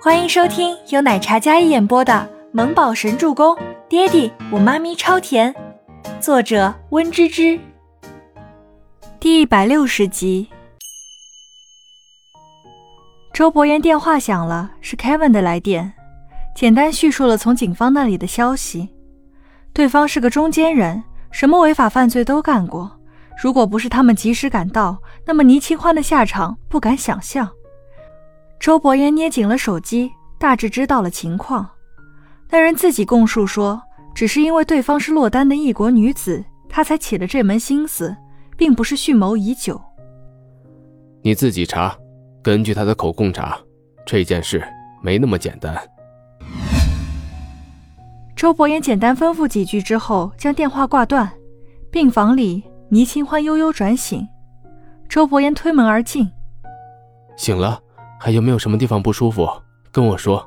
欢迎收听由奶茶嘉一演播的《萌宝神助攻》，爹地我妈咪超甜，作者温芝芝。第一百六十集。周伯言电话响了，是 Kevin 的来电，简单叙述了从警方那里的消息。对方是个中间人，什么违法犯罪都干过。如果不是他们及时赶到，那么倪清欢的下场不敢想象。周伯言捏紧了手机，大致知道了情况。那人自己供述说，只是因为对方是落单的异国女子，他才起了这门心思，并不是蓄谋已久。你自己查，根据他的口供查，这件事没那么简单。周伯言简单吩咐几句之后，将电话挂断。病房里，倪清欢悠悠转醒，周伯言推门而进，醒了。还有没有什么地方不舒服？跟我说。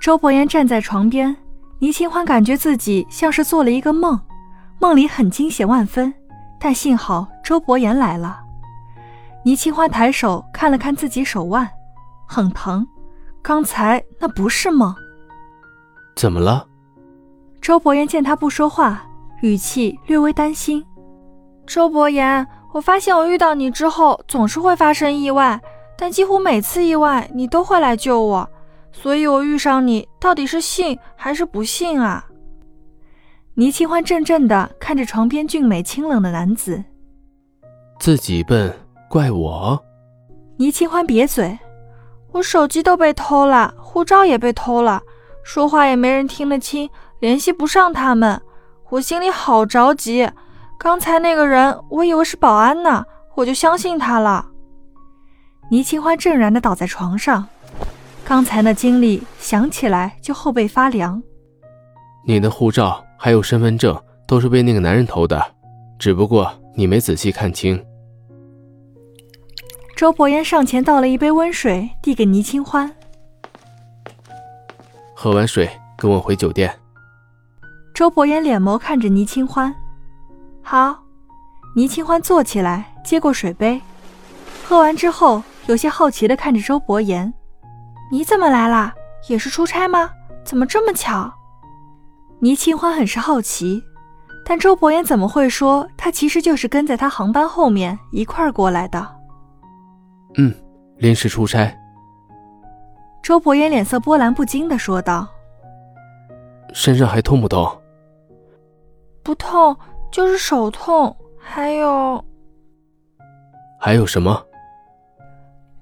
周伯言站在床边，倪清欢感觉自己像是做了一个梦，梦里很惊险万分，但幸好周伯言来了。倪清欢抬手看了看自己手腕，很疼，刚才那不是梦。怎么了？周伯言见他不说话，语气略微担心。周伯言，我发现我遇到你之后，总是会发生意外。但几乎每次意外，你都会来救我，所以我遇上你到底是幸还是不幸啊？倪清欢怔怔地看着床边俊美清冷的男子，自己笨，怪我？倪清欢瘪嘴，我手机都被偷了，护照也被偷了，说话也没人听得清，联系不上他们，我心里好着急。刚才那个人，我以为是保安呢，我就相信他了。倪清欢怔然地倒在床上，刚才那经历想起来就后背发凉。你的护照还有身份证都是被那个男人偷的，只不过你没仔细看清。周伯言上前倒了一杯温水，递给倪清欢。喝完水跟我回酒店。周伯言脸眸看着倪清欢，好。倪清欢坐起来，接过水杯，喝完之后。有些好奇地看着周伯言：“你怎么来了？也是出差吗？怎么这么巧？”倪清欢很是好奇，但周伯言怎么会说他其实就是跟在他航班后面一块儿过来的？嗯，临时出差。周伯言脸色波澜不惊地说道：“身上还痛不痛？”“不痛，就是手痛，还有……还有什么？”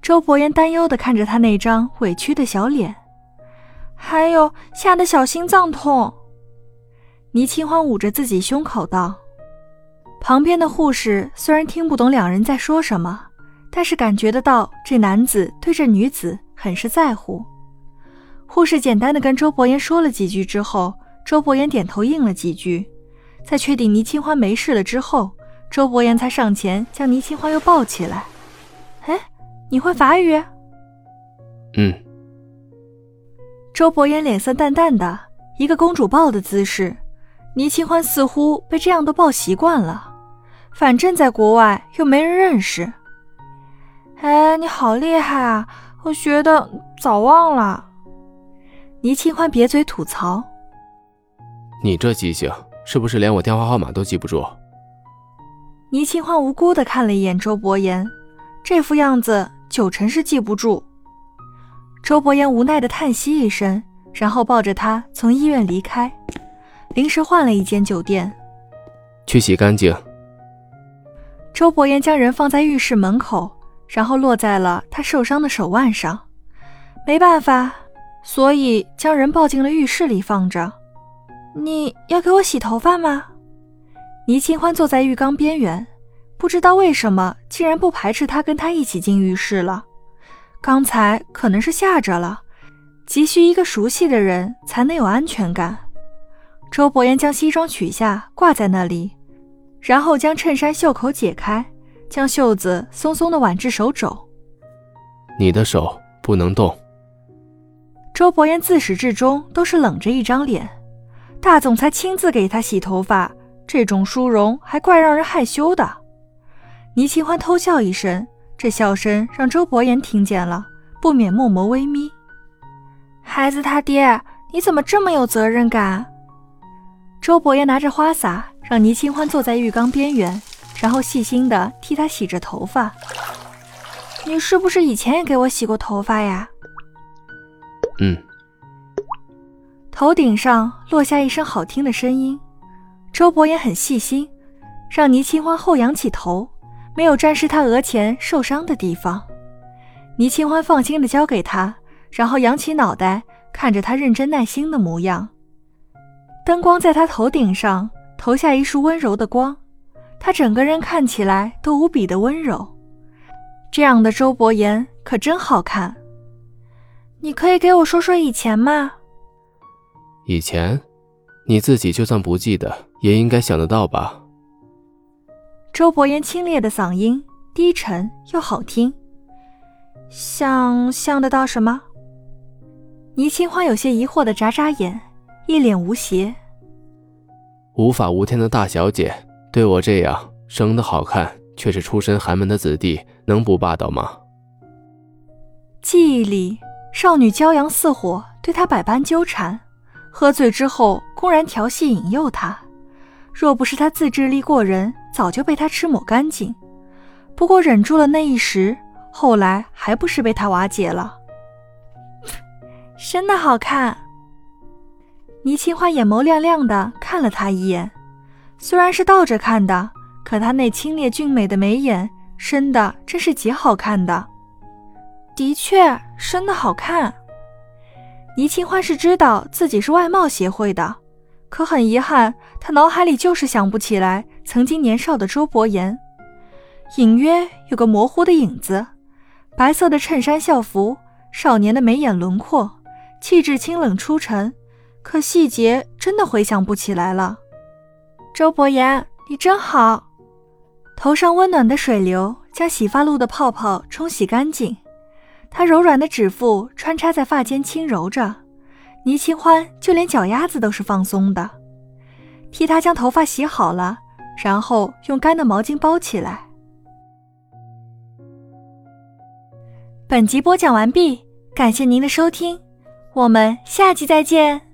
周伯言担忧地看着他那张委屈的小脸，还有吓得小心脏痛。倪清欢捂着自己胸口道：“旁边的护士虽然听不懂两人在说什么，但是感觉得到这男子对这女子很是在乎。”护士简单的跟周伯言说了几句之后，周伯言点头应了几句，在确定倪清欢没事了之后，周伯言才上前将倪清欢又抱起来。哎。你会法语？嗯。周伯言脸色淡淡的，一个公主抱的姿势。倪清欢似乎被这样都抱习惯了，反正在国外又没人认识。哎，你好厉害啊！我学的早忘了。倪清欢瘪嘴吐槽：“你这记性是不是连我电话号码都记不住？”倪清欢无辜的看了一眼周伯言，这副样子。九成是记不住。周伯言无奈的叹息一声，然后抱着他从医院离开，临时换了一间酒店，去洗干净。周伯言将人放在浴室门口，然后落在了他受伤的手腕上，没办法，所以将人抱进了浴室里放着。你要给我洗头发吗？倪清欢坐在浴缸边缘。不知道为什么，竟然不排斥他跟他一起进浴室了。刚才可能是吓着了，急需一个熟悉的人才能有安全感。周伯言将西装取下挂在那里，然后将衬衫袖口解开，将袖子松松的挽至手肘。你的手不能动。周伯言自始至终都是冷着一张脸，大总裁亲自给他洗头发，这种殊荣还怪让人害羞的。倪清欢偷笑一声，这笑声让周伯言听见了，不免默眸微眯。孩子他爹，你怎么这么有责任感？周伯言拿着花洒，让倪清欢坐在浴缸边缘，然后细心的替他洗着头发。你是不是以前也给我洗过头发呀？嗯。头顶上落下一声好听的声音。周伯言很细心，让倪清欢后仰起头，没有沾湿他额前受伤的地方。倪清欢放心的交给他，然后扬起脑袋看着他认真耐心的模样。灯光在他头顶上投下一束温柔的光，他整个人看起来都无比的温柔。这样的周伯言可真好看。你可以给我说说以前吗？以前，你自己就算不记得，也应该想得到吧？周伯言清冽的嗓音低沉又好听。像像得到什么？倪清欢有些疑惑的眨眨眼，一脸无邪。无法无天的大小姐对我这样生的好看却是出身寒门的子弟，能不霸道吗？记忆里，少女骄阳似火，对他百般纠缠。喝醉之后，公然调戏引诱他。若不是他自制力过人，早就被他吃抹干净。不过忍住了那一时，后来还不是被他瓦解了。真的好看。倪清欢眼眸亮亮的看了他一眼，虽然是倒着看的，可他那清冽俊美的眉眼，生的真是极好看的。的确，生的好看。倪清欢是知道自己是外貌协会的，可很遗憾，他脑海里就是想不起来曾经年少的周伯言，隐约有个模糊的影子，白色的衬衫校服，少年的眉眼轮廓，气质清冷出尘，可细节真的回想不起来了。周伯言，你真好。头上温暖的水流将洗发露的泡泡冲洗干净。他柔软的指腹穿插在发间轻揉着，倪清欢就连脚丫子都是放松的，替他将头发洗好了，然后用干的毛巾包起来。本集播讲完毕，感谢您的收听，我们下集再见。